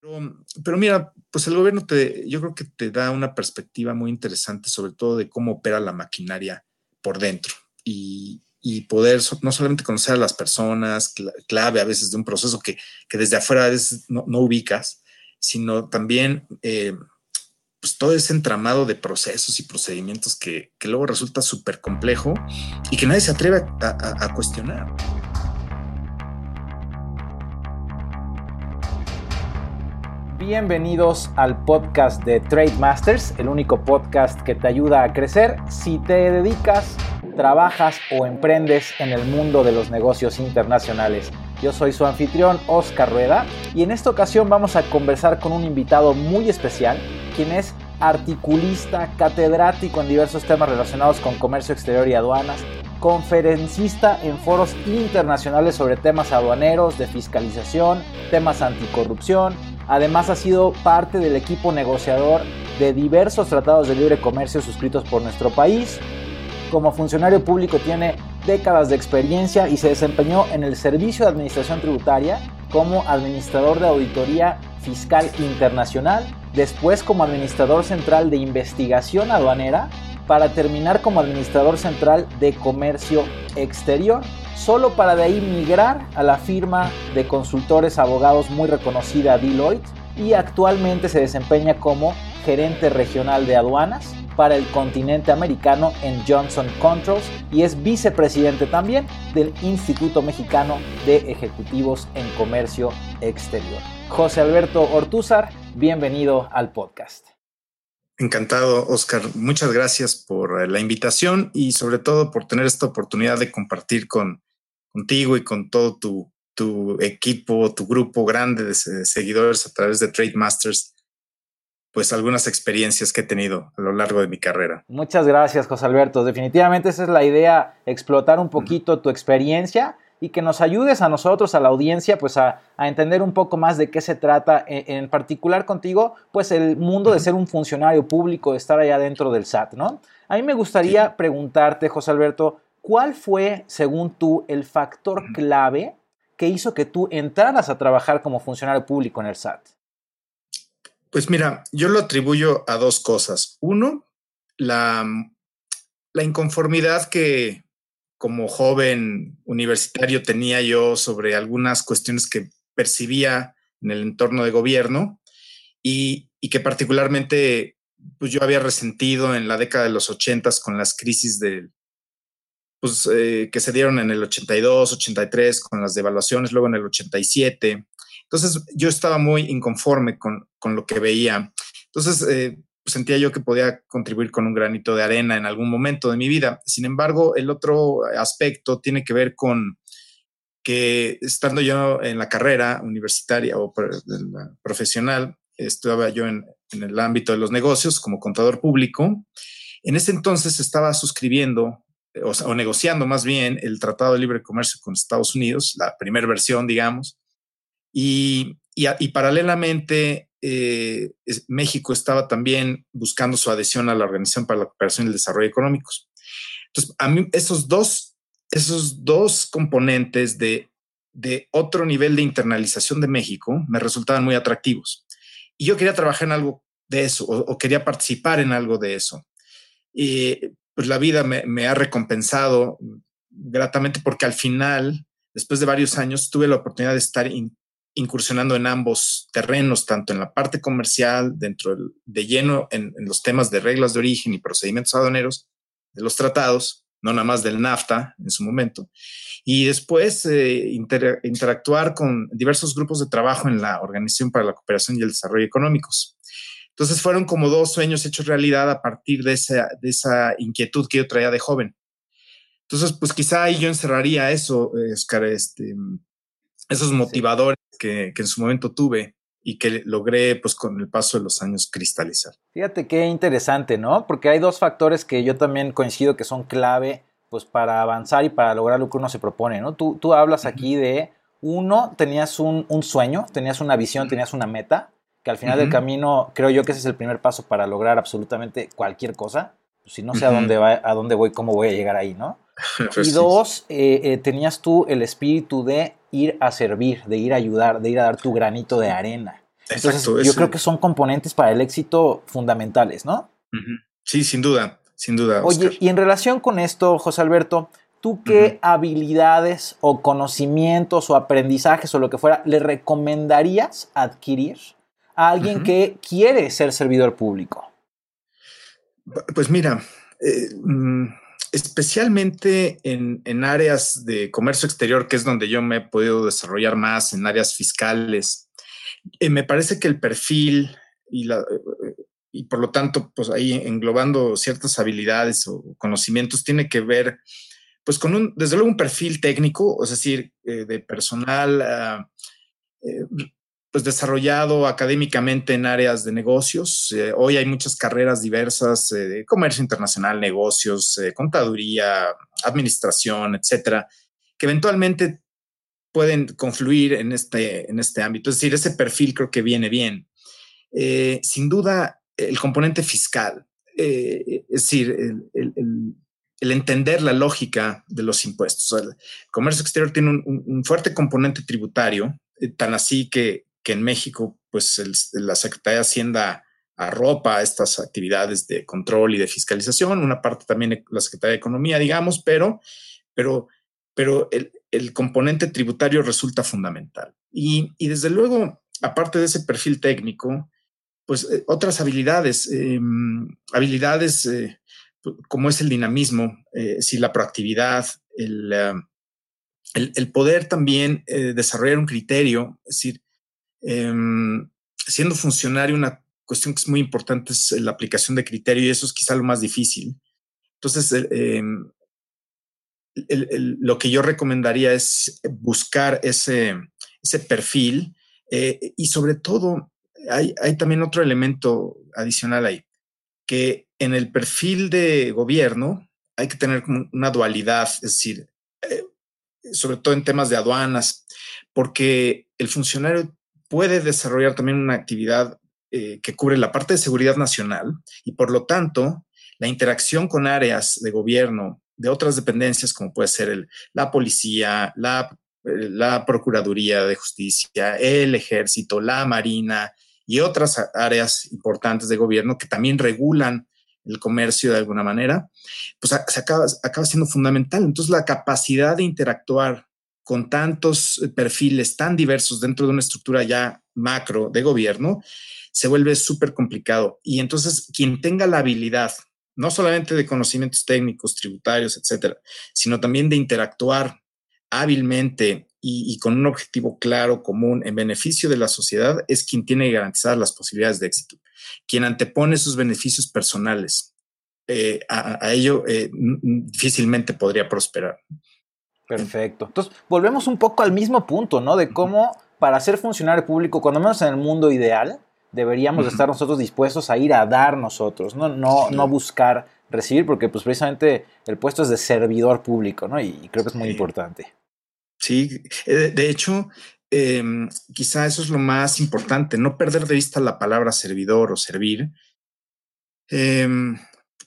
Pero, mira, pues el gobierno te, yo creo que te da una perspectiva muy interesante, sobre todo de cómo opera la maquinaria por dentro y, poder no solamente conocer a las personas, clave a veces de un proceso que, desde afuera a veces no, ubicas, sino también eh, pues todo ese entramado de procesos y procedimientos que, luego resulta súper complejo y que nadie se atreve a cuestionar. Bienvenidos al podcast de Trade Masters, el único podcast que te ayuda a crecer si te dedicas, trabajas o emprendes en el mundo de los negocios internacionales. Yo soy su anfitrión Oscar Rueda y en esta ocasión vamos a conversar con un invitado muy especial, quien es articulista, catedrático en diversos temas relacionados con comercio exterior y aduanas, conferencista en foros internacionales sobre temas aduaneros, de fiscalización, temas anticorrupción, Además ha sido parte del equipo negociador de diversos tratados de libre comercio suscritos por nuestro país. Como funcionario público tiene décadas de experiencia y se desempeñó en el Servicio de Administración Tributaria como administrador de auditoría fiscal internacional, después como administrador central de investigación aduanera, para terminar como administrador central de comercio exterior solo para de ahí migrar a la firma de consultores abogados muy reconocida Deloitte y actualmente se desempeña como gerente regional de aduanas para el continente americano en Johnson Controls y es vicepresidente también del Instituto Mexicano de Ejecutivos en Comercio Exterior. José Alberto Ortúzar, bienvenido al podcast. Encantado, Oscar. Muchas gracias por la invitación y sobre todo por tener esta oportunidad de compartir con contigo y con todo tu, equipo, tu grupo grande de seguidores a través de Trade Masters, pues algunas experiencias que he tenido a lo largo de mi carrera. Muchas gracias, José Alberto. Definitivamente esa es la idea, explotar un poquito tu experiencia y que nos ayudes a nosotros, a la audiencia, pues a, entender un poco más de qué se trata, en, en, particular contigo, pues el mundo de ser un funcionario público, de estar allá dentro del SAT, ¿no? A mí me gustaría preguntarte, José Alberto, ¿Cuál fue, según tú, el factor clave que hizo que tú entraras a trabajar como funcionario público en el SAT? Pues mira, yo lo atribuyo a dos cosas. Uno, la, la inconformidad que como joven universitario tenía yo sobre algunas cuestiones que percibía en el entorno de gobierno y, y que particularmente pues yo había resentido en la década de los ochentas con las crisis del pues, eh, que se dieron en el 82, 83, con las devaluaciones, luego en el 87. Entonces yo estaba muy inconforme con, con lo que veía. Entonces eh, sentía yo que podía contribuir con un granito de arena en algún momento de mi vida. Sin embargo, el otro aspecto tiene que ver con que estando yo en la carrera universitaria o profesional, estaba yo en, en el ámbito de los negocios como contador público. En ese entonces estaba suscribiendo o, negociando más bien el Tratado de Libre Comercio con Estados Unidos, la primera versión, digamos, y, y, paralelamente eh, México estaba también buscando su adhesión a la Organización para la Cooperación y el Desarrollo Económicos. Entonces, a mí esos dos, esos dos componentes de, de otro nivel de internalización de México me resultaban muy atractivos. Y yo quería trabajar en algo de eso, o, quería participar en algo de eso. Y, pues la vida me, ha recompensado gratamente porque al final, después de varios años, tuve la oportunidad de estar incursionando en ambos terrenos, tanto en la parte comercial, dentro de lleno en, los temas de reglas de origen y procedimientos aduaneros de los tratados, no nada más del NAFTA en su momento, y después eh, interactuar con diversos grupos de trabajo en la Organización para la Cooperación y el Desarrollo Económicos. Entonces fueron como dos sueños hechos realidad a partir de esa, de esa inquietud que yo traía de joven. Entonces, pues quizá ahí yo encerraría eso, Oscar, este, esos motivadores que, que en su momento tuve y que logré pues con el paso de los años cristalizar. Fíjate qué interesante, ¿no? Porque hay dos factores que yo también coincido que son clave pues para avanzar y para lograr lo que uno se propone, ¿no? Tú, tú hablas aquí de, uno, tenías un, un, sueño, tenías una visión, tenías una meta, que al final del camino creo yo que ese es el primer paso para lograr absolutamente cualquier cosa. Si no sé a, dónde va, a dónde voy, cómo voy a llegar ahí, ¿no? Pues y dos, eh, eh, tenías tú el espíritu de ir a servir, de ir a ayudar, de ir a dar tu granito de arena. Entonces, yo creo que son componentes para el éxito fundamentales, ¿no? Sí, sin duda, sin duda. Oye, y en relación con esto, José Alberto, ¿tú qué habilidades o conocimientos o aprendizajes o lo que fuera le recomendarías adquirir a alguien que quiere ser servidor público? Pues mira, eh, mm, especialmente en, áreas de comercio exterior, que es donde yo me he podido desarrollar más, en áreas fiscales, eh, me parece que el perfil y, la, eh, y por lo tanto, pues ahí englobando ciertas habilidades o conocimientos, tiene que ver, pues con un, desde luego un perfil técnico, es decir, de personal ah, pues desarrollado académicamente en áreas de negocios. Eh, hoy hay muchas carreras diversas eh, de comercio internacional, negocios, eh, contaduría, administración, etcétera, que eventualmente pueden confluir en este, en este ámbito. Es decir, ese perfil creo que viene bien. sin duda, el componente fiscal, es decir, el, entender la lógica de los impuestos. El comercio exterior tiene un fuerte componente tributario, tan así que que en México, pues la Secretaría de Hacienda arropa estas actividades de control y de fiscalización, una parte también la Secretaría de Economía, digamos, pero, pero, pero el, componente tributario resulta fundamental. Y, desde luego, aparte de ese perfil técnico, pues eh, otras habilidades, em, habilidades eh, como es el dinamismo, eh, si la proactividad, el, el poder también desarrollar un criterio, es decir, Em, siendo funcionario, una cuestión que es muy importante es la aplicación de criterio y eso es quizá lo más difícil. Entonces, em, lo que yo recomendaría es buscar ese, ese perfil eh, y sobre todo hay, hay, también otro elemento adicional ahí, que en el perfil de gobierno hay que tener una dualidad, es decir, eh, sobre todo en temas de aduanas, porque el funcionario puede desarrollar también una actividad eh, que cubre la parte de seguridad nacional y por lo tanto la interacción con áreas de gobierno de otras dependencias como puede ser la policía, la, eh, la Procuraduría de Justicia, el ejército, la Marina y otras áreas importantes de gobierno que también regulan el comercio de alguna manera, pues se acaba, acaba siendo fundamental. Entonces la capacidad de interactuar con tantos eh, perfiles tan diversos dentro de una estructura ya macro de gobierno, se vuelve súper complicado. Y entonces, quien tenga la habilidad, no solamente de conocimientos técnicos, tributarios, etcétera, sino también de interactuar hábilmente y, con un objetivo claro, común, en beneficio de la sociedad, es quien tiene que garantizar las posibilidades de éxito. Quien antepone sus beneficios personales eh, a, ello, eh, difícilmente podría prosperar. Perfecto. Entonces, volvemos un poco al mismo punto, ¿no? De cómo para ser funcionario público, cuando menos en el mundo ideal, deberíamos estar nosotros dispuestos a ir a dar nosotros, no, no, no buscar recibir, porque pues precisamente el puesto es de servidor público, ¿no? Y, creo que es muy importante. Sí, eh, de hecho, em, quizá eso es lo más importante, no perder de vista la palabra servidor o servir, em,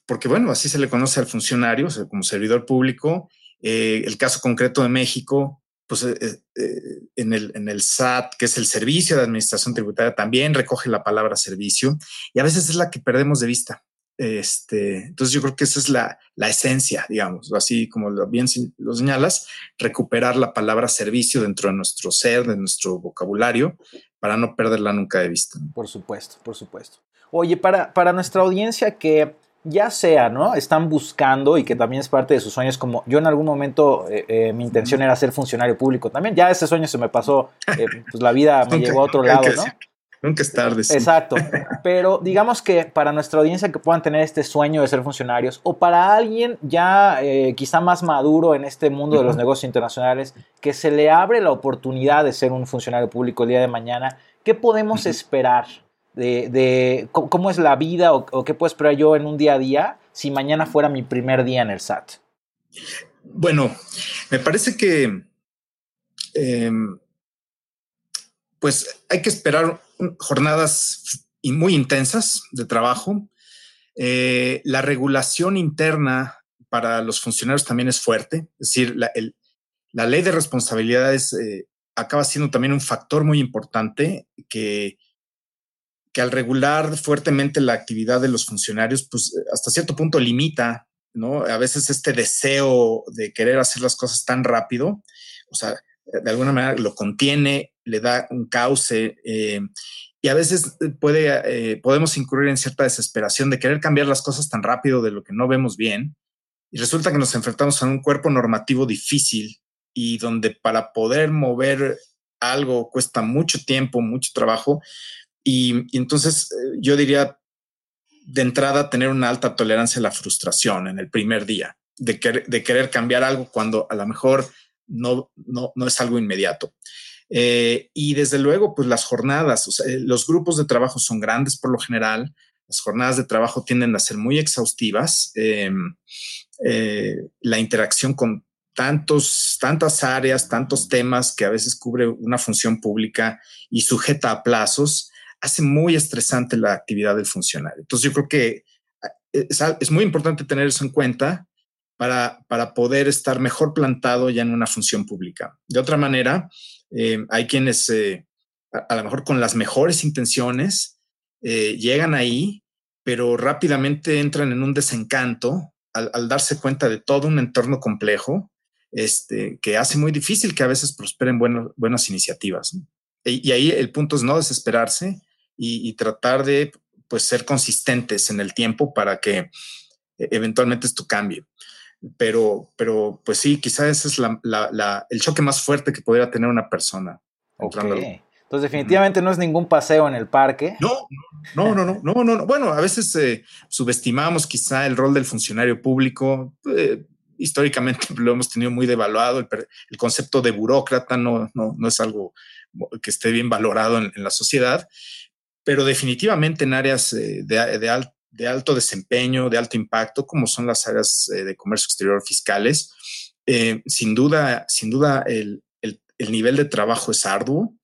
porque bueno, así se le conoce al funcionario como servidor público eh, el caso concreto de México, pues eh, eh, en, el, en el SAT, que es el Servicio de Administración Tributaria, también recoge la palabra servicio y a veces es la que perdemos de vista. Este, entonces yo creo que esa es la, la esencia, digamos, así como lo bien lo señalas, recuperar la palabra servicio dentro de nuestro ser, de nuestro vocabulario, para no perderla nunca de vista. Por supuesto, por supuesto. Oye, para, para nuestra audiencia que ya sea, ¿no? Están buscando y que también es parte de sus sueños, como yo en algún momento eh, eh, mi intención era ser funcionario público también, ya ese sueño se me pasó, eh, pues la vida me llevó a otro lado, ¿no? Nunca es tarde. Exacto. Pero digamos que para nuestra audiencia que puedan tener este sueño de ser funcionarios o para alguien ya quizá más maduro en este mundo de los negocios internacionales que se le abre la oportunidad de ser un funcionario público el día de mañana, ¿qué podemos esperar de, cómo es la vida o, qué puedo esperar yo en un día a día si mañana fuera mi primer día en el SAT? Bueno, me parece que em, pues hay que esperar jornadas muy intensas de trabajo. Eh, la regulación interna para los funcionarios también es fuerte, es decir, la, ley de responsabilidades eh, acaba siendo también un factor muy importante que que al regular fuertemente la actividad de los funcionarios, pues hasta cierto punto limita, ¿no? A veces este deseo de querer hacer las cosas tan rápido, o sea, de alguna manera lo contiene, le da un cauce eh, y a veces puede, eh, podemos incurrir en cierta desesperación de querer cambiar las cosas tan rápido de lo que no vemos bien y resulta que nos enfrentamos a un cuerpo normativo difícil y donde para poder mover algo cuesta mucho tiempo, mucho trabajo y, entonces eh, yo diría de entrada tener una alta tolerancia a la frustración en el primer día, de, de querer cambiar algo cuando a lo mejor no, no, no es algo inmediato. Eh, y desde luego, pues las jornadas, los grupos de trabajo son grandes por lo general, las jornadas de trabajo tienden a ser muy exhaustivas, em, eh, la interacción con tantos, tantas áreas, tantos temas que a veces cubre una función pública y sujeta a plazos, hace muy estresante la actividad del funcionario. Entonces yo creo que eh, es, muy importante tener eso en cuenta para, para, poder estar mejor plantado ya en una función pública. De otra manera, eh, hay quienes eh, a, lo mejor con las mejores intenciones llegan ahí, pero rápidamente entran en un desencanto al, darse cuenta de todo un entorno complejo este, que hace muy difícil que a veces prosperen buenas iniciativas. Y, y, ahí el punto es no desesperarse, y, tratar de pues ser consistentes en el tiempo para que e, eventualmente esto cambie. Pero, pero pues sí, quizás ese es la, el choque más fuerte que podría tener una persona. Okay. Entonces definitivamente no es ningún paseo en el parque. No, no, no, no, no, no. Bueno, a veces eh, subestimamos quizá el rol del funcionario público. Eh, históricamente lo hemos tenido muy devaluado. El, concepto de burócrata no, no, no, es algo que esté bien valorado en la sociedad pero definitivamente en áreas eh, de, alto desempeño, de alto impacto, como son las áreas eh, de comercio exterior fiscales, eh, sin duda, sin duda el, nivel de trabajo es arduo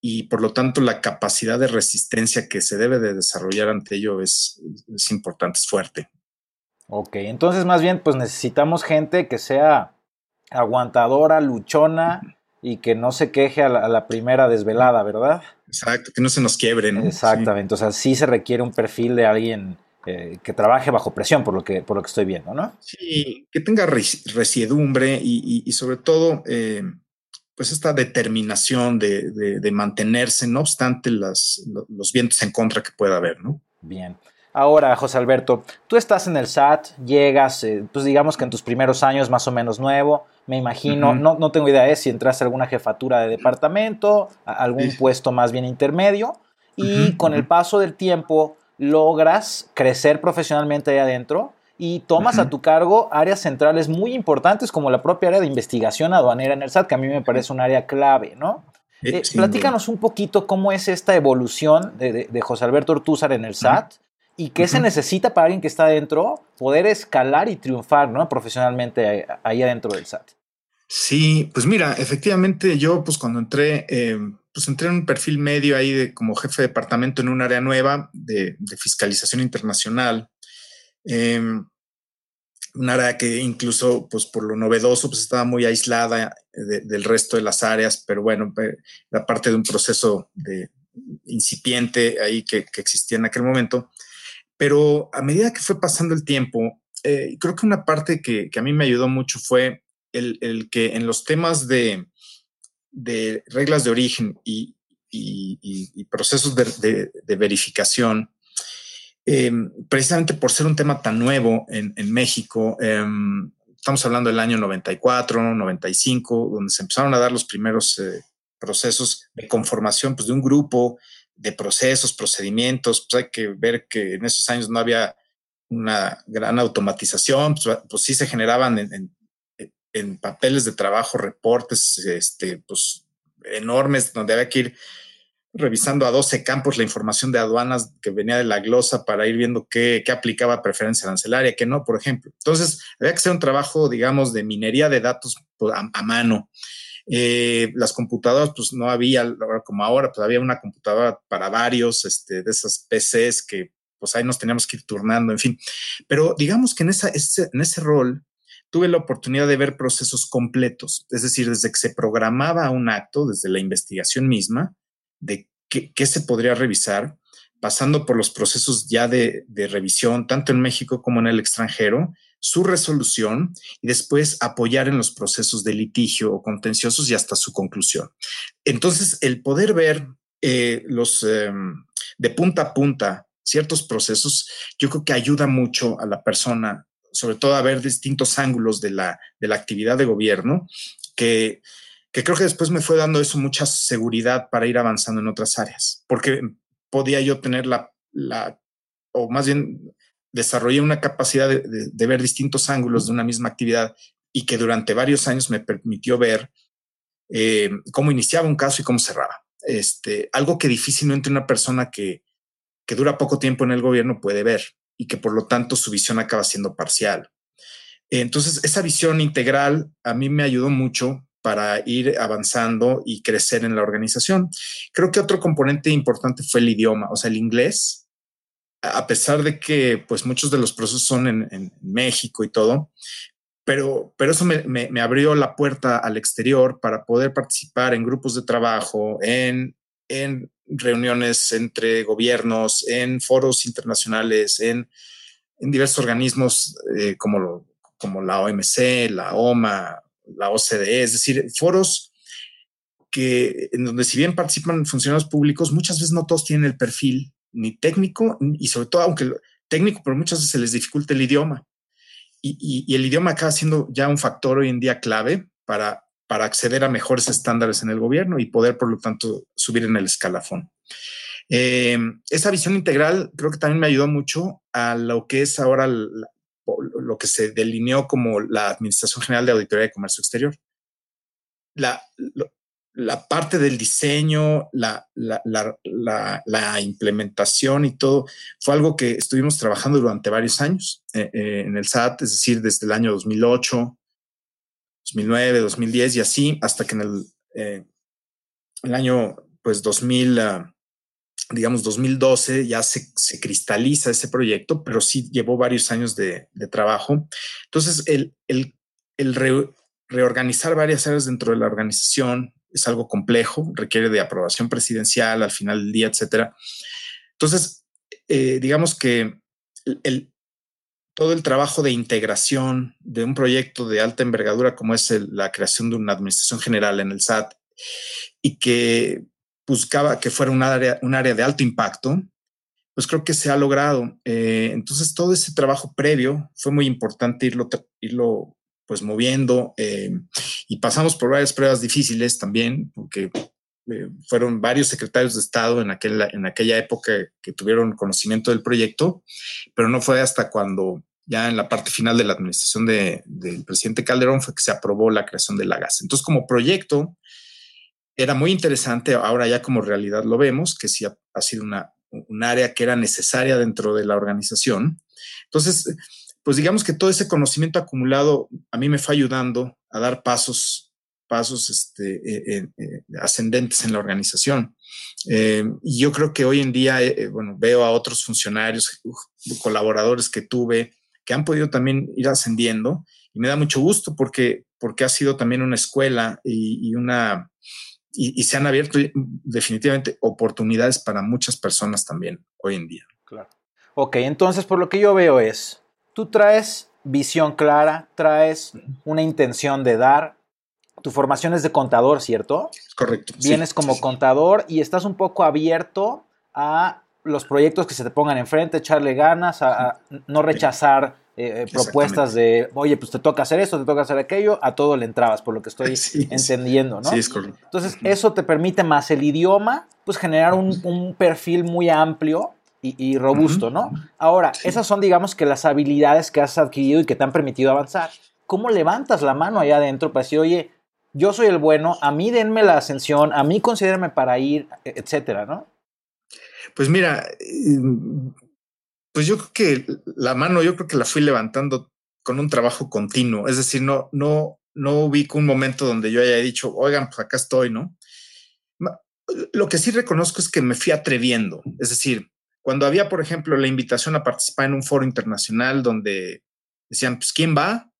y por lo tanto la capacidad de resistencia que se debe de desarrollar ante ello es, es importante, es fuerte. Ok, entonces más bien pues necesitamos gente que sea aguantadora, luchona y que no se queje a la, primera desvelada, ¿verdad? Exacto, que no se nos quiebre, ¿no? Exactamente, o sea, sí se requiere un perfil de alguien eh, que trabaje bajo presión, por lo que, por lo que estoy viendo, ¿no? Sí, que tenga resiedumbre y, sobre todo, eh, pues esta determinación de, mantenerse, no obstante las, los vientos en contra que pueda haber, ¿no? Bien. Ahora, José Alberto, tú estás en el SAT, llegas, eh, pues digamos que en tus primeros años más o menos nuevo, me imagino, no, no, tengo idea de si entraste a alguna jefatura de departamento, algún puesto más bien intermedio, y con el paso del tiempo logras crecer profesionalmente ahí adentro y tomas a tu cargo áreas centrales muy importantes como la propia área de investigación aduanera en el SAT, que a mí me parece un área clave, ¿no? Eh, platícanos un poquito cómo es esta evolución de, de José Alberto Ortúzar en el SAT y qué se necesita para alguien que está adentro poder escalar y triunfar ¿no? profesionalmente ahí adentro del SAT. Sí, pues mira, efectivamente yo pues cuando entré, eh, pues entré en un perfil medio ahí de, como jefe de departamento en un área nueva de, fiscalización internacional. Em, un área que incluso, pues por lo novedoso, pues estaba muy aislada del resto de las áreas, pero bueno, era parte de un proceso de incipiente ahí que, que existía en aquel momento. Pero a medida que fue pasando el tiempo, eh, creo que una parte que, a mí me ayudó mucho fue el, que en los temas de, reglas de origen y, procesos de, verificación, em, precisamente por ser un tema tan nuevo en, México, em, estamos hablando del año 94, 95, donde se empezaron a dar los primeros eh, procesos de conformación pues, de un grupo de procesos, procedimientos, pues hay que ver que en esos años no había una gran automatización, pues, pues sí se generaban en, en, papeles de trabajo, reportes este, pues, enormes, donde había que ir revisando a 12 campos la información de aduanas que venía de la glosa para ir viendo qué, qué aplicaba preferencia arancelaria, qué no, por ejemplo. Entonces, había que hacer un trabajo, digamos, de minería de datos pues, a mano. Eh, las computadoras, pues no había, como ahora, pues había una computadora para varios este, de esas PCs que pues ahí nos teníamos que ir turnando, en fin. Pero digamos que en, esa, en ese rol tuve la oportunidad de ver procesos completos, es decir, desde que se programaba un acto, desde la investigación misma, de qué se podría revisar, pasando por los procesos ya de, revisión, tanto en México como en el extranjero, su resolución y después apoyar en los procesos de litigio o contenciosos y hasta su conclusión. Entonces, el poder ver eh, los em, de punta a punta ciertos procesos, yo creo que ayuda mucho a la persona, sobre todo a ver distintos ángulos de la, de la actividad de gobierno, que, que creo que después me fue dando eso mucha seguridad para ir avanzando en otras áreas, porque podía yo tener la, o más bien desarrollé una capacidad de, ver distintos ángulos de una misma actividad y que durante varios años me permitió ver eh, cómo iniciaba un caso y cómo cerraba. Este, algo que difícilmente una persona que, que dura poco tiempo en el gobierno puede ver y que por lo tanto su visión acaba siendo parcial. Entonces, esa visión integral a mí me ayudó mucho para ir avanzando y crecer en la organización. Creo que otro componente importante fue el idioma, o sea, el inglés, a pesar de que pues muchos de los procesos son en, México y todo, pero, pero eso me, abrió la puerta al exterior para poder participar en grupos de trabajo, en, en reuniones entre gobiernos, en foros internacionales, en, diversos organismos eh, como, como la OMC, la OMA, la OCDE, es decir, foros que en donde si bien participan funcionarios públicos, muchas veces no todos tienen el perfil ni técnico y sobre todo, aunque técnico, pero muchas veces se les dificulta el idioma. Y, y, el idioma acaba siendo ya un factor hoy en día clave para, para acceder a mejores estándares en el gobierno y poder, por lo tanto, subir en el escalafón. Eh, esa visión integral creo que también me ayudó mucho a lo que es ahora la, lo que se delineó como la Administración General de Auditoría de Comercio Exterior. La, la parte del diseño, la, la, implementación y todo, fue algo que estuvimos trabajando durante varios años eh, eh, en el SAT, es decir, desde el año 2008, 2009, 2010 y así, hasta que en el, eh, el año pues 2000, digamos, 2012 ya se, cristaliza ese proyecto, pero sí llevó varios años de, trabajo. Entonces, el, reorganizar varias áreas dentro de la organización es algo complejo, requiere de aprobación presidencial al final del día, etcétera. Entonces, eh, digamos que todo el trabajo de integración de un proyecto de alta envergadura como es la creación de una administración general en el SAT y que buscaba que fuera un área, un área de alto impacto, pues creo que se ha logrado. Eh, entonces, todo ese trabajo previo fue muy importante irlo, irlo pues moviendo eh, y pasamos por varias pruebas difíciles también, porque eh, fueron varios secretarios de Estado en, aquel, en aquella época que tuvieron conocimiento del proyecto, pero no fue hasta cuando ya en la parte final de la administración del presidente Calderón fue que se aprobó la creación de la gas. Entonces, como proyecto, era muy interesante, ahora ya como realidad lo vemos, que sí ha, sido una, un área que era necesaria dentro de la organización. Entonces, pues digamos que todo ese conocimiento acumulado a mí me fue ayudando a dar pasos, pasos este, eh, eh, ascendentes en la organización. Eh, y yo creo que hoy en día, bueno, veo a otros funcionarios, colaboradores que tuve, que han podido también ir ascendiendo y me da mucho gusto porque, porque ha sido también una escuela y una, y, se han abierto definitivamente oportunidades para muchas personas también hoy en día. Claro. Ok, entonces por lo que yo veo es, tú traes visión clara, traes una intención de dar, tu formación es de contador, ¿cierto? Correcto. Vienes como contador y estás un poco abierto a los proyectos que se te pongan enfrente, echarle ganas, a no rechazar eh, propuestas de, oye, pues te toca hacer esto, te toca hacer aquello, a todo le entrabas, por lo que estoy entendiendo, ¿no? Sí, es correcto. Entonces, eso te permite más el idioma, pues generar un, perfil muy amplio y, robusto, ¿no? Ahora, esas son, digamos, que las habilidades que has adquirido y que te han permitido avanzar. ¿Cómo levantas la mano allá adentro para decir, oye, yo soy el bueno, a mí denme la ascensión, a mí considérame para ir, e-, etcétera, ¿no? Pues mira, pues yo creo que la mano, yo creo que la fui levantando con un trabajo continuo. Es decir, no, no, no ubico un momento donde yo haya dicho, oigan, pues acá estoy, ¿no? Lo que sí reconozco es que me fui atreviendo. Es decir, cuando había, por ejemplo, la invitación a participar en un foro internacional donde decían, pues, ¿quién va?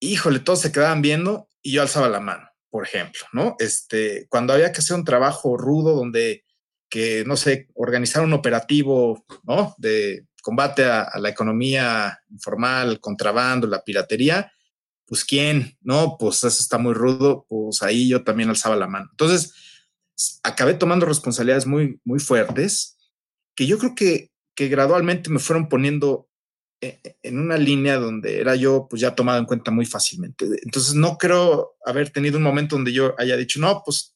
Híjole, todos se quedaban viendo y yo alzaba la mano, por ejemplo, ¿no? Este, cuando había que hacer un trabajo rudo donde que, no sé, organizar un operativo, ¿no? Combate a, la economía informal, contrabando, la piratería, pues quién, no, pues eso está muy rudo, pues ahí yo también alzaba la mano. Entonces, acabé tomando responsabilidades muy, muy fuertes que yo creo que, que gradualmente me fueron poniendo e, e, en una línea donde era yo pues ya tomado en cuenta muy fácilmente. Entonces no creo haber tenido un momento donde yo haya dicho, no, pues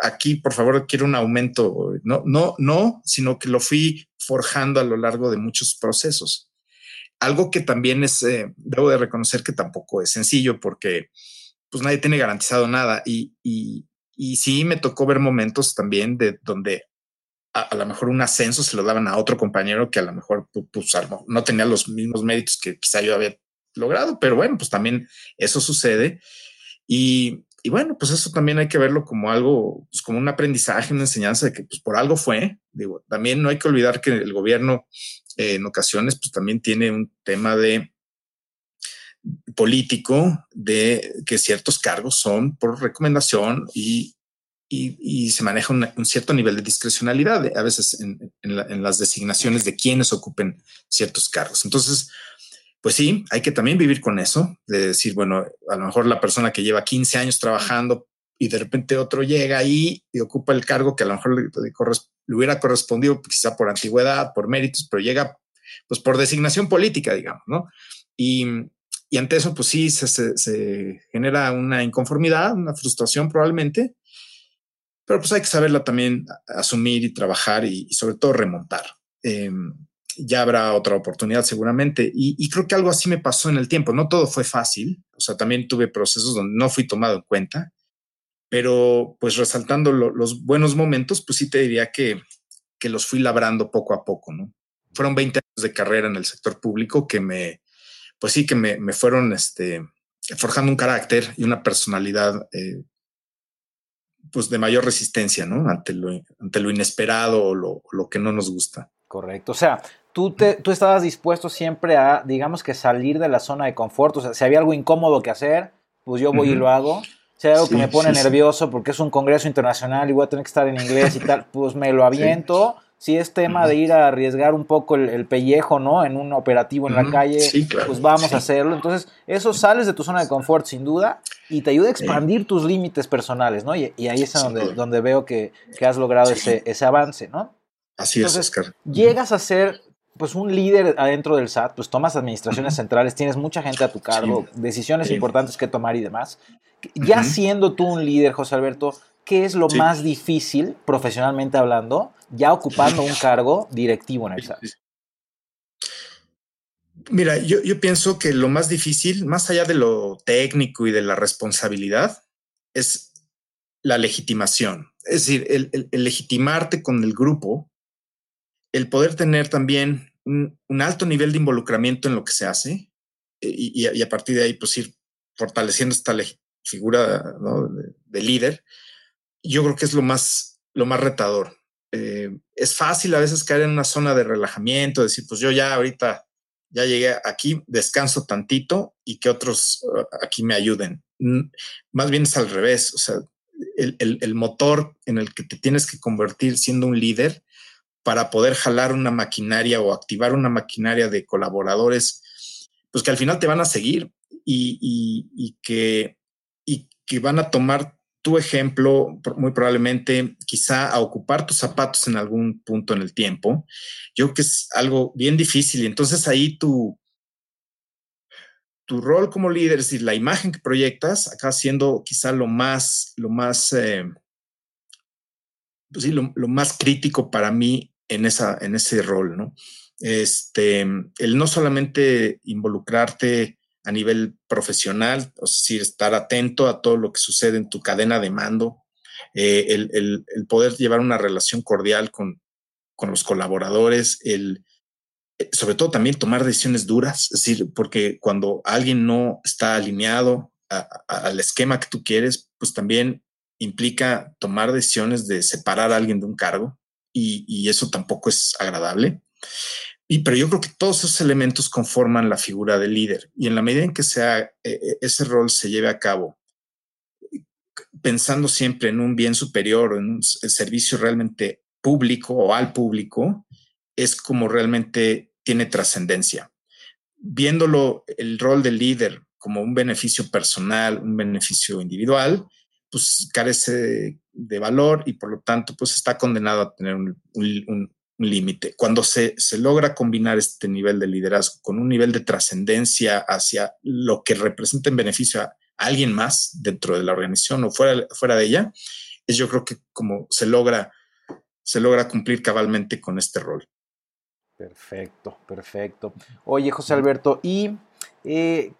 aquí por favor quiero un aumento. No, no, no, sino que lo fui forjando a lo largo de muchos procesos. Algo que también es, eh, debo de reconocer que tampoco es sencillo porque pues nadie tiene garantizado nada y, y, y sí me tocó ver momentos también de donde a, lo mejor un ascenso se lo daban a otro compañero que a lo mejor pues, no tenía los mismos méritos que quizá yo había logrado, pero bueno, pues también eso sucede. Y, y bueno, pues eso también hay que verlo como algo, pues como un aprendizaje, una enseñanza de que pues por algo fue. Digo, también no hay que olvidar que el gobierno eh, en ocasiones pues también tiene un tema de político de que ciertos cargos son por recomendación y y, se maneja un, cierto nivel de discrecionalidad a veces en, las designaciones de quienes ocupen ciertos cargos. Entonces, pues sí, hay que también vivir con eso, de decir, bueno, a lo mejor la persona que lleva 15 años trabajando y de repente otro llega ahí y ocupa el cargo que a lo mejor le, hubiera correspondido quizá por antigüedad, por méritos, pero llega pues por designación política, digamos, ¿no? Y, ante eso, pues sí, se, se genera una inconformidad, una frustración probablemente, pero pues hay que saberla también asumir y trabajar y, sobre todo remontar. Em, ya habrá otra oportunidad seguramente. Y, creo que algo así me pasó en el tiempo. No todo fue fácil. O sea, también tuve procesos donde no fui tomado en cuenta. Pero pues resaltando los buenos momentos, pues sí te diría que, que los fui labrando poco a poco, ¿no? Fueron 20 años de carrera en el sector público que me, pues sí, que me, me fueron este, forjando un carácter y una personalidad eh, pues de mayor resistencia, ¿no? Ante lo, ante lo inesperado o lo, lo, que no nos gusta. Correcto. O sea, tú, te, tú estabas dispuesto siempre a, digamos que salir de la zona de confort. O sea, si había algo incómodo que hacer, pues yo voy y lo hago. Si hay algo que me pone nervioso porque es un congreso internacional y voy a tener que estar en inglés y tal, pues me lo aviento si es tema de ir a arriesgar un poco el, pellejo, ¿no? En un operativo en la calle, pues vamos a hacerlo. Entonces, eso sales de tu zona de confort sin duda y te ayuda a expandir tus límites personales, ¿no? Y, ahí es donde, donde veo que, has logrado ese, ese avance, ¿no? Así es, Oscar. Llegas a ser pues un líder adentro del SAT, pues tomas administraciones centrales, tienes mucha gente a tu cargo, decisiones importantes que tomar y demás. Ya siendo tú un líder, José Alberto, ¿qué es lo más difícil, profesionalmente hablando, ya ocupando un cargo directivo en el SAT? Mira, yo, pienso que lo más difícil, más allá de lo técnico y de la responsabilidad, es la legitimación. Es decir, el, legitimarte con el grupo, el poder tener también un, alto nivel de involucramiento en lo que se hace y, a partir de ahí, pues ir fortaleciendo esta figura de líder yo creo que es lo más, lo más retador. Eh, es fácil a veces caer en una zona de relajamiento, decir, pues yo ya ahorita ya llegué aquí, descanso tantito y que otros uh, aquí me ayuden. Más bien es al revés, o sea, el, motor en el que te tienes que convertir siendo un líder para poder jalar una maquinaria o activar una maquinaria de colaboradores, pues que al final te van a seguir y, que, y que van a tomar tu ejemplo, muy probablemente quizá a ocupar tus zapatos en algún punto en el tiempo. Yo creo que es algo bien difícil y entonces ahí tu, tu rol como líder, es decir, la imagen que proyectas, acá siendo quizá lo más, lo más, eh, pues sí, lo, más crítico para mí en, esa, en ese rol, ¿no? Este, el no solamente involucrarte a nivel profesional, es decir, estar atento a todo lo que sucede en tu cadena de mando, eh, el, poder llevar una relación cordial con, con los colaboradores, el, eh, sobre todo también tomar decisiones duras, es decir, porque cuando alguien no está alineado al esquema que tú quieres, pues también implica tomar decisiones de separar a alguien de un cargo y, eso tampoco es agradable. Y, pero yo creo que todos esos elementos conforman la figura del líder. Y en la medida en que sea, eh, eh, ese rol se lleve a cabo, pensando siempre en un bien superior en un servicio realmente público o al público es como realmente tiene trascendencia. Viéndolo el rol del líder como un beneficio personal, un beneficio individual, pues carece de valor y por lo tanto pues está condenado a tener un, límite. Cuando se, se, logra combinar este nivel de liderazgo con un nivel de trascendencia hacia lo que representa en beneficio a alguien más dentro de la organización o fuera, fuera de ella, es yo creo que como se logra, se logra cumplir cabalmente con este rol. Perfecto, perfecto. Oye, José Alberto, ¿y eh,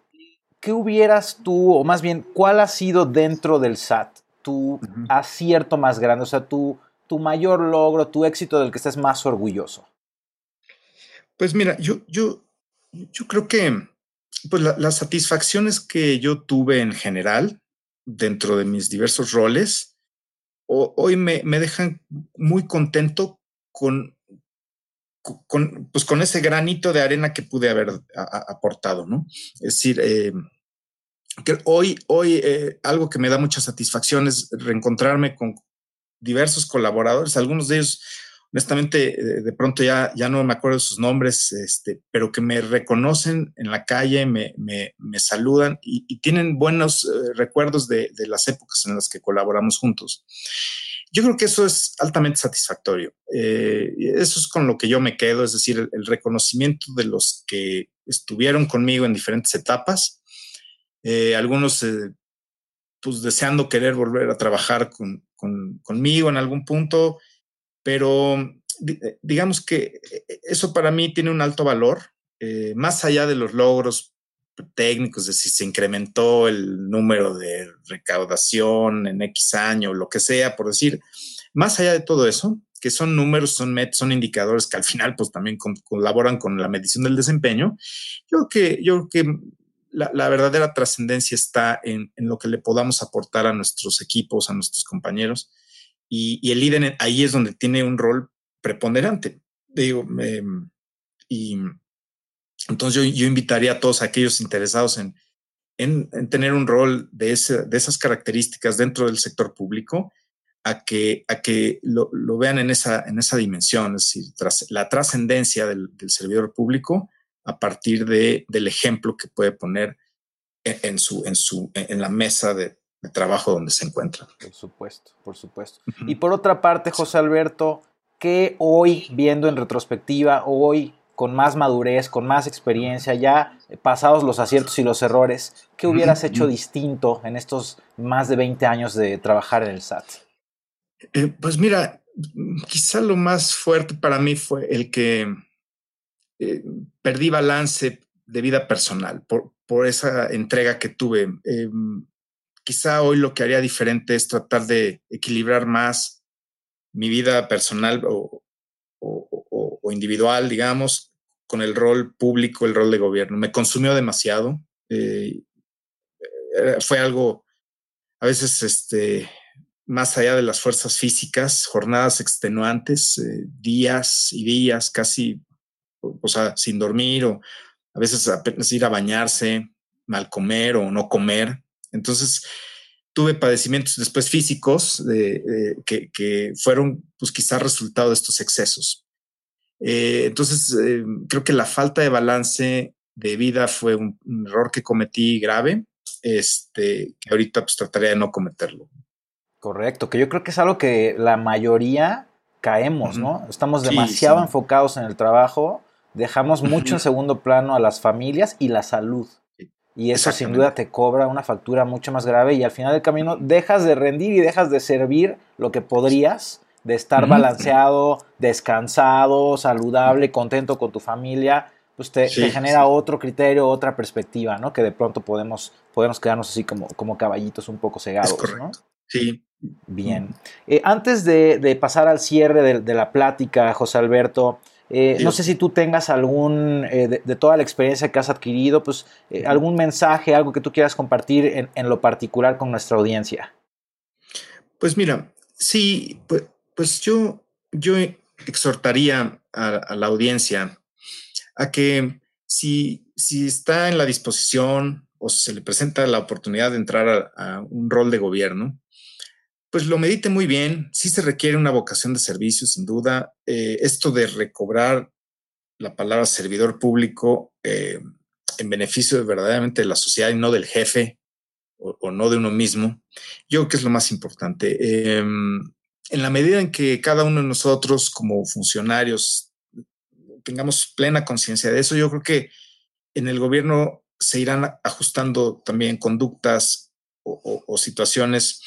qué hubieras tú, o más bien, cuál ha sido dentro del SAT tu acierto más grande, o sea, tu, tu mayor logro, tu éxito del que estés más orgulloso? Pues mira, yo, yo, yo creo que pues las satisfacciones que yo tuve en general dentro de mis diversos roles, hoy me, me, dejan muy contento con, con, pues con ese granito de arena que pude haber aportado, ¿no? Es decir, eh, que hoy, hoy eh, algo que me da mucha satisfacción es reencontrarme con diversos colaboradores, algunos de ellos, honestamente, eh, de pronto ya, ya no me acuerdo sus nombres, este, pero que me reconocen en la calle, me, me, me saludan y, tienen buenos recuerdos de, de, las épocas en las que colaboramos juntos. Yo creo que eso es altamente satisfactorio. Eh, eso es con lo que yo me quedo, es decir, el, reconocimiento de los que estuvieron conmigo en diferentes etapas, eh, algunos eh, pues deseando querer volver a trabajar con, conmigo en algún punto, pero digamos que eso para mí tiene un alto valor, más allá de los logros técnicos de si se incrementó el número de recaudación en X año, lo que sea, por decir, más allá de todo eso, que son números, son, son indicadores que al final pues también colaboran con la medición del desempeño, yo creo que, yo creo que la, verdadera trascendencia está en, lo que le podamos aportar a nuestros equipos, a nuestros compañeros, y, el líder ahí es donde tiene un rol preponderante. Digo, em, y entonces yo, invitaría a todos aquellos interesados en, tener un rol de, esas características dentro del sector público a que, a que lo, vean en esa, en esa dimensión, es decir, la trascendencia del, servidor público a partir de, del ejemplo que puede poner en, su, en, su, en la mesa de, trabajo donde se encuentra. Por supuesto, por supuesto. Y por otra parte, José Alberto, ¿qué hoy, viendo en retrospectiva, hoy con más madurez, con más experiencia, ya pasados los aciertos y los errores, ¿qué hubieras hecho distinto en estos más de 20 años de trabajar en el SAT? Eh, pues mira, quizá lo más fuerte para mí fue el que eh, perdí balance de vida personal por, por esa entrega que tuve. Em, quizá hoy lo que haría diferente es tratar de equilibrar más mi vida personal o, individual, digamos, con el rol público, el rol de gobierno. Me consumió demasiado. Eh, eh, fue algo, a veces, este, más allá de las fuerzas físicas, jornadas extenuantes, eh, días y días casi, o, sea, sin dormir o a veces apenas ir a bañarse, mal comer o no comer. Entonces, tuve padecimientos después físicos que, que, fueron, pues quizás resultado de estos excesos. Eh, entonces, eh, creo que la falta de balance de vida fue un, error que cometí grave, este, que ahorita pues trataría de no cometerlo. Correcto, que yo creo que es algo que la mayoría caemos, ¿no? Estamos demasiado enfocados en el trabajo, dejamos mucho en segundo plano a las familias y la salud. Y eso sin duda te cobra una factura mucho más grave y al final del camino dejas de rendir y dejas de servir lo que podrías de estar balanceado, descansado, saludable, contento con tu familia, pues te, genera otro criterio, otra perspectiva, ¿no? Que de pronto podemos, podemos quedarnos así como, como caballitos un poco cegados, ¿no? Sí. Bien. Eh, antes de, pasar al cierre de, la plática, José Alberto, eh, no sé si tú tengas algún, eh, de, toda la experiencia que has adquirido, pues algún mensaje, algo que tú quieras compartir en, en, lo particular con nuestra audiencia. Pues mira, sí, pues pues yo, yo exhortaría a, la audiencia a que si, si está en la disposición o se le presenta la oportunidad de entrar a, un rol de gobierno, pues lo medite muy bien. Sí se requiere una vocación de servicio, sin duda. Eh, esto de recobrar la palabra servidor público eh, en beneficio verdaderamente de la sociedad y no del jefe o, no de uno mismo, yo creo que es lo más importante. Em, en la medida en que cada uno de nosotros como funcionarios tengamos plena conciencia de eso, yo creo que en el gobierno se irán ajustando también conductas o, situaciones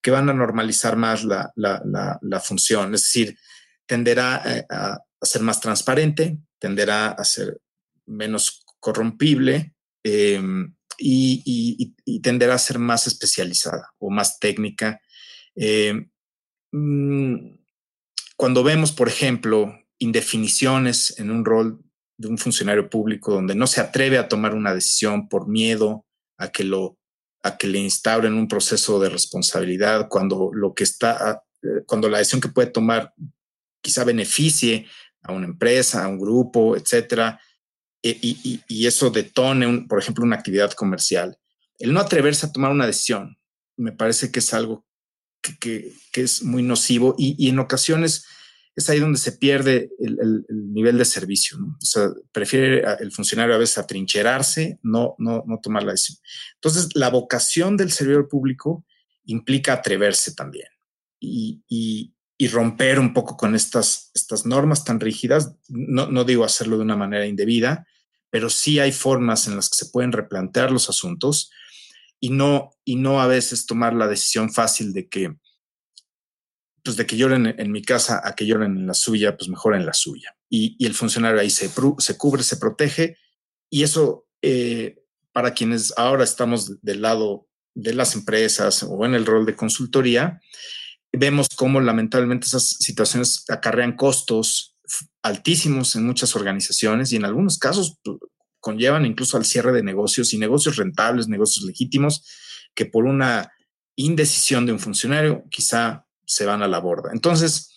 que van a normalizar más la, función. Es decir, tenderá eh, a, ser más transparente, tenderá a ser menos corrompible em, y, tenderá a ser más especializada o más técnica. Em, cuando vemos, por ejemplo, indefiniciones en un rol de un funcionario público donde no se atreve a tomar una decisión por miedo a que lo a que le instauren un proceso de responsabilidad cuando lo que está eh, cuando la decisión que puede tomar quizá beneficie a una empresa, a un grupo, etcétera, e, y, eso detone, por ejemplo, una actividad comercial. El no atreverse a tomar una decisión me parece que es algo que, es muy nocivo y, en ocasiones es ahí donde se pierde el, nivel de servicio. ¿no? O sea, prefiere el funcionario a veces atrincherarse, no, no, no tomar la decisión. Entonces, la vocación del servidor público implica atreverse también y, y, y romper un poco con estas, estas normas tan rígidas. No, no digo hacerlo de una manera indebida, pero sí hay formas en las que se pueden replantear los asuntos y no, y no a veces tomar la decisión fácil de que pues de que lloren en mi casa a que lloren en la suya, pues mejor en la suya. Y, el funcionario ahí se, se, cubre, se protege y eso eh, para quienes ahora estamos del lado de las empresas o en el rol de consultoría, vemos cómo lamentablemente esas situaciones acarrean costos altísimos en muchas organizaciones y en algunos casos pues, conllevan incluso al cierre de negocios y negocios rentables, negocios legítimos, que por una indecisión de un funcionario quizá se van a la borda. Entonces,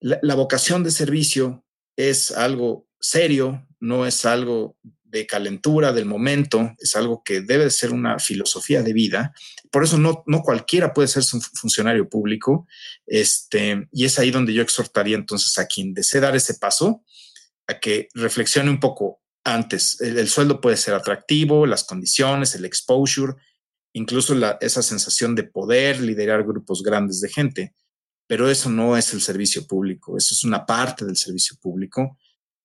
la, vocación de servicio es algo serio, no es algo de calentura del momento, es algo que debe ser una filosofía de vida. Por eso no, no cualquiera puede ser un funcionario público. Este, y es ahí donde yo exhortaría entonces a quien desee dar ese paso, a que reflexione un poco antes. El, sueldo puede ser atractivo, las condiciones, el exposure, incluso esa sensación de poder liderar grupos grandes de gente. Pero eso no es el servicio público, eso es una parte del servicio público.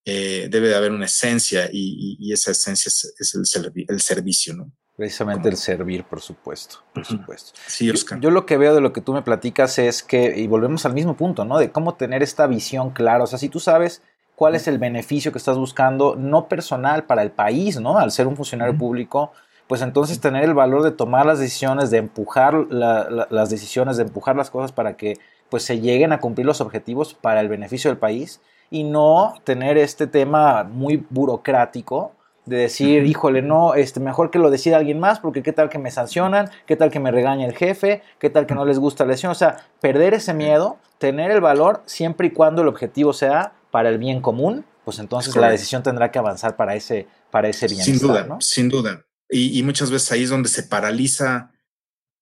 Eh, debe de haber una esencia y, esa esencia es, el, el, servicio, ¿no? Precisamente el servir, por supuesto, por supuesto. Sí, Oscar. Yo, lo que veo de lo que tú me platicas es que, y volvemos al mismo punto, ¿no? De cómo tener esta visión clara. O sea, si tú sabes cuál es el beneficio que estás buscando, no personal para el país, ¿no? Al ser un funcionario público, pues entonces tener el valor de tomar las decisiones, de empujar las decisiones, de empujar las cosas para que pues se lleguen a cumplir los objetivos para el beneficio del país y no tener este tema muy burocrático de decir, híjole, no, este, mejor que lo decida alguien más, porque qué tal que me sancionan, qué tal que me regaña el jefe, qué tal que no les gusta la lesión. O sea, perder ese miedo, tener el valor siempre y cuando el objetivo sea para el bien común, pues entonces la decisión tendrá que avanzar para ese, para ese bienestar. Sin duda, sin duda. Y, muchas veces ahí es donde se paraliza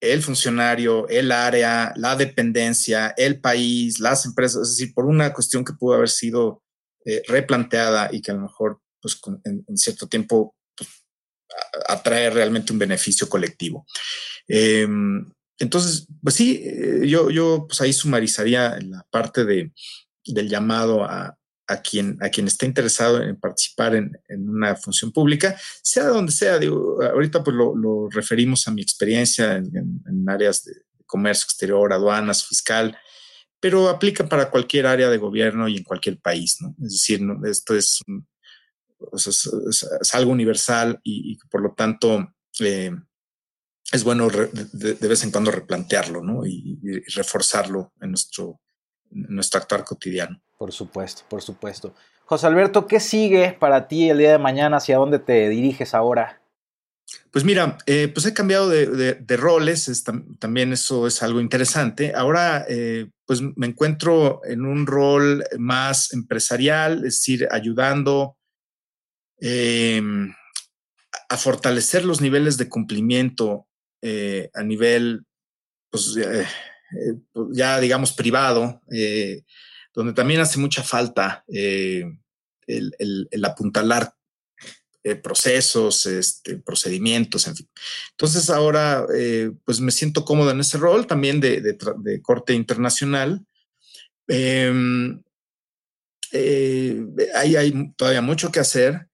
el funcionario, el área, la dependencia, el país, las empresas, es decir, por una cuestión que pudo haber sido eh, replanteada y que a lo mejor pues, en, cierto tiempo pues, atrae realmente un beneficio colectivo. Em, entonces, pues sí, eh, yo, yo pues ahí sumarizaría la parte de, del llamado a, a quien, a quien esté interesado en participar en, una función pública, sea de donde sea. Digo, ahorita pues lo, referimos a mi experiencia en, áreas de comercio exterior, aduanas, fiscal, pero aplica para cualquier área de gobierno y en cualquier país, ¿no? Es decir, esto es, es, algo universal y, por lo tanto eh, es bueno de, vez en cuando replantearlo, ¿no? Y, y reforzarlo en nuestro, en nuestro actuar cotidiano. Por supuesto, por supuesto. José Alberto, ¿qué sigue para ti el día de mañana? ¿Hacia dónde te diriges ahora? Pues mira, eh, pues he cambiado de, roles, también eso es algo interesante. Ahora, eh, pues me encuentro en un rol más empresarial, es decir, ayudando em, a fortalecer los niveles de cumplimiento eh, a nivel pues, pues, ya digamos privado, donde también hace mucha falta el, apuntalar procesos, este, procedimientos, en fin. Entonces ahora pues me siento cómodo en ese rol también de, corte internacional. Em, ahí hay todavía mucho que hacer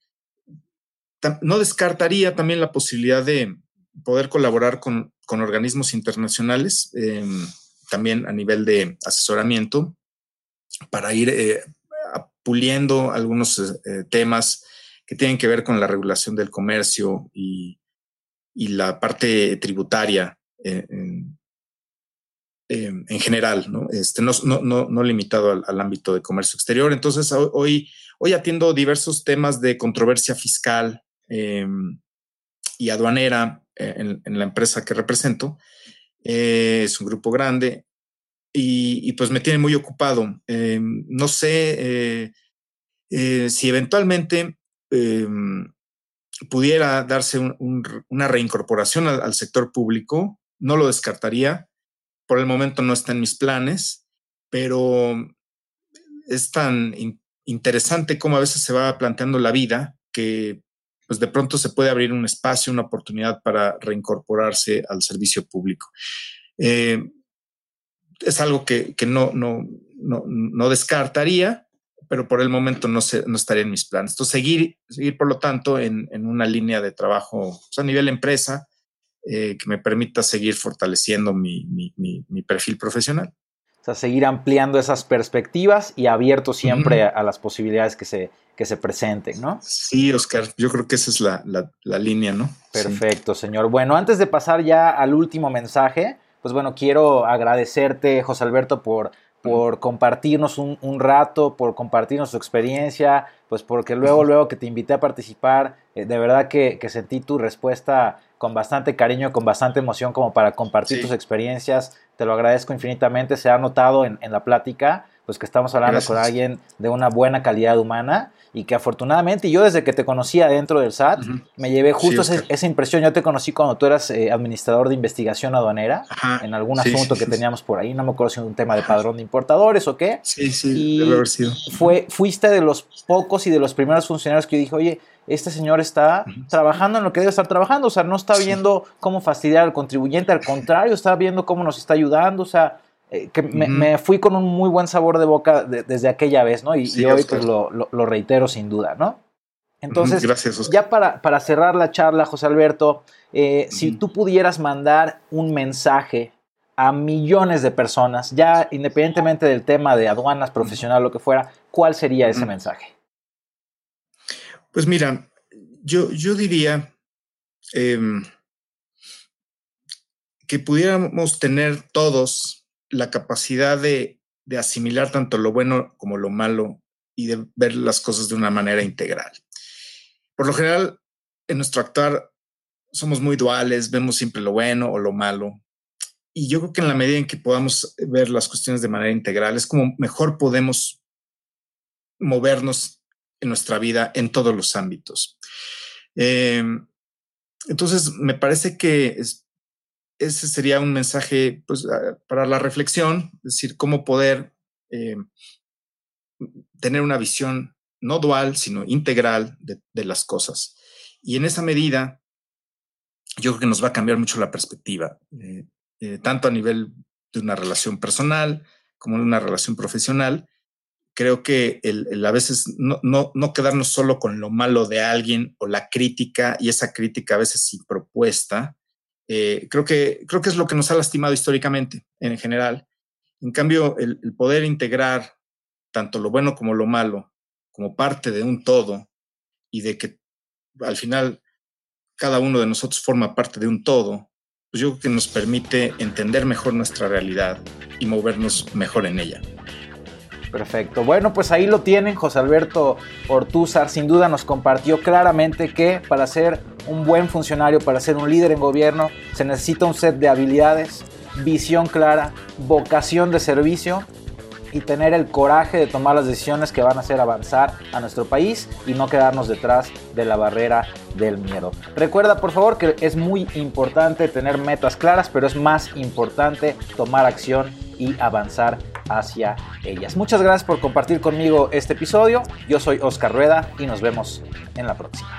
no descartaría también la posibilidad de poder colaborar con, organismos internacionales, em, también a nivel de asesoramiento, para ir eh, puliendo algunos eh, temas que tienen que ver con la regulación del comercio y, la parte tributaria eh, em, en, general, ¿no? Este, no, limitado al, ámbito de comercio exterior. Entonces, hoy, hoy atiendo diversos temas de controversia fiscal, Em, y aduanera eh, en, la empresa que represento. Eh, es un grupo grande y, pues me tiene muy ocupado. Em, no sé eh, si eventualmente pudiera darse una reincorporación al, sector público, no lo descartaría. Por el momento no está en mis planes, pero es tan interesante como a veces se va planteando la vida que pues de pronto se puede abrir un espacio, una oportunidad para reincorporarse al servicio público. Eh, es algo que, no, no, no, descartaría, pero por el momento no, no estaría en mis planes. Entonces, seguir, seguir por lo tanto, en, una línea de trabajo pues, a nivel empresa eh, que me permita seguir fortaleciendo mi, perfil profesional. O sea, seguir ampliando esas perspectivas y abierto siempre a, las posibilidades que se, que se presenten, ¿no? Sí, Oscar, yo creo que esa es la, línea, ¿no? Perfecto, señor. Bueno, antes de pasar ya al último mensaje, pues bueno, quiero agradecerte, José Alberto, por, por compartirnos un, rato, por compartirnos su experiencia, pues porque luego, luego que te invité a participar, eh, de verdad que, sentí tu respuesta con bastante cariño, con bastante emoción como para compartir tus experiencias. Te lo agradezco infinitamente, se ha notado en, en la plática pues que estamos hablando con alguien de una buena calidad humana y que afortunadamente yo desde que te conocía dentro del SAT me llevé justo esa, impresión. Yo te conocí cuando tú eras eh, administrador de investigación aduanera en algún asunto que teníamos por ahí, no me acuerdo si un tema de padrón de importadores o qué. Sí, sí, debe haber sido. Fue, fuiste de los pocos y de los primeros funcionarios que yo dije, oye, este señor está trabajando en lo que debe estar trabajando, o sea, no está viendo cómo fastidiar al contribuyente, al contrario, está viendo cómo nos está ayudando, o sea, eh, que me, fui con un muy buen sabor de boca desde aquella vez, ¿no? Y, hoy pues lo, reitero sin duda, ¿no? Entonces, ya para, para, cerrar la charla, José Alberto, eh, si tú pudieras mandar un mensaje a millones de personas, ya independientemente del tema de aduanas, profesional, lo que fuera, ¿cuál sería ese mensaje? Pues mira, yo, yo diría em, que pudiéramos tener todos la capacidad de, asimilar tanto lo bueno como lo malo y de ver las cosas de una manera integral. Por lo general, en nuestro actuar somos muy duales, vemos siempre lo bueno o lo malo. Y yo creo que en la medida en que podamos ver las cuestiones de manera integral, es como mejor podemos movernos en nuestra vida en todos los ámbitos. Em, entonces, me parece que es, ese sería un mensaje pues, ah, para la reflexión, es decir, cómo poder eh, tener una visión no dual, sino integral de, las cosas. Y en esa medida, yo creo que nos va a cambiar mucho la perspectiva, eh, eh, tanto a nivel de una relación personal como de una relación profesional. Creo que el, a veces no, no, no, quedarnos solo con lo malo de alguien o la crítica y esa crítica a veces sin propuesta, eh, creo, que, creo que es lo que nos ha lastimado históricamente en general. En cambio, el, poder integrar tanto lo bueno como lo malo como parte de un todo y de que al final cada uno de nosotros forma parte de un todo, pues yo creo que nos permite entender mejor nuestra realidad y movernos mejor en ella. Perfecto. Bueno, pues ahí lo tienen. José Alberto Ortúzar sin duda nos compartió claramente que para ser un buen funcionario, para ser un líder en gobierno, se necesita un set de habilidades, visión clara, vocación de servicio y tener el coraje de tomar las decisiones que van a hacer avanzar a nuestro país y no quedarnos detrás de la barrera del miedo. Recuerda por favor que es muy importante tener metas claras, pero es más importante tomar acción y avanzar hacia ellas. Muchas gracias por compartir conmigo este episodio. Yo soy Oscar Rueda y nos vemos en la próxima.